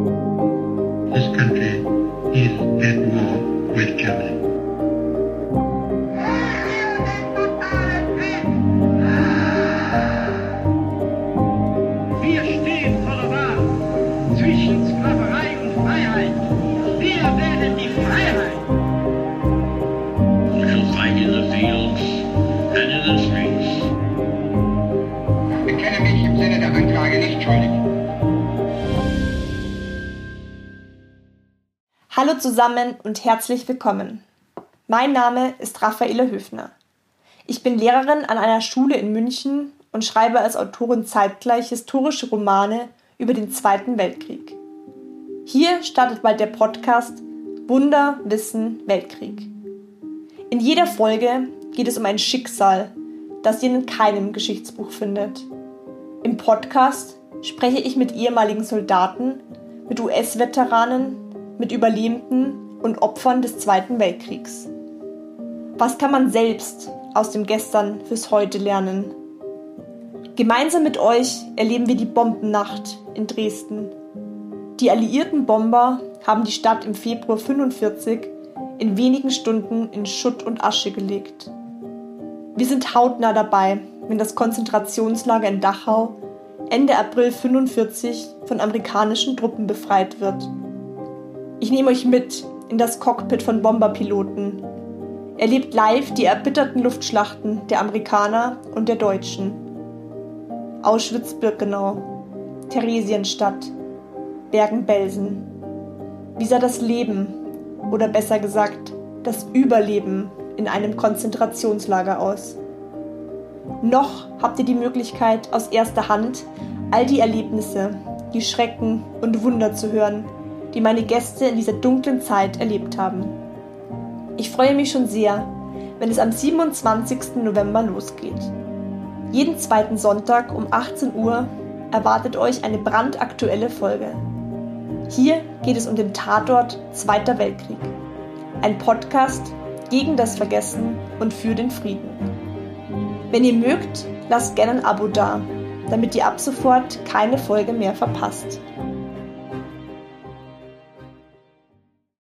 This country is at war with Germany. Wir stehen vor der Wahl zwischen Sklaverei und Freiheit. Wir wählen die Freiheit. We shall fight in the fields and in the streets. bekenne mich im Sinne der Anklage nicht schuldig. Hallo zusammen und herzlich willkommen. Mein Name ist Raffaele Höfner. Ich bin Lehrerin an einer Schule in München und schreibe als Autorin zeitgleich historische Romane über den Zweiten Weltkrieg. Hier startet bald der Podcast Wunder, Wissen, Weltkrieg. In jeder Folge geht es um ein Schicksal, das ihr in keinem Geschichtsbuch findet. Im Podcast spreche ich mit ehemaligen Soldaten, mit US-Veteranen, mit Überlebenden und Opfern des Zweiten Weltkriegs. Was kann man selbst aus dem Gestern fürs Heute lernen? Gemeinsam mit euch erleben wir die Bombennacht in Dresden. Die alliierten Bomber haben die Stadt im Februar 45 in wenigen Stunden in Schutt und Asche gelegt. Wir sind hautnah dabei, wenn das Konzentrationslager in Dachau Ende April 45 von amerikanischen Truppen befreit wird. Ich nehme euch mit in das Cockpit von Bomberpiloten. Erlebt live die erbitterten Luftschlachten der Amerikaner und der Deutschen. Auschwitz-Birkenau, Theresienstadt, Bergen-Belsen. Wie sah das Leben, oder besser gesagt, das Überleben in einem Konzentrationslager aus? Noch habt ihr die Möglichkeit, aus erster Hand all die Erlebnisse, die Schrecken und Wunder zu hören, die meine Gäste in dieser dunklen Zeit erlebt haben. Ich freue mich schon sehr, wenn es am 27. November losgeht. Jeden zweiten Sonntag um 18 Uhr erwartet euch eine brandaktuelle Folge. Hier geht es um den Tatort Zweiter Weltkrieg. Ein Podcast gegen das Vergessen und für den Frieden. Wenn ihr mögt, lasst gerne ein Abo da, damit ihr ab sofort keine Folge mehr verpasst.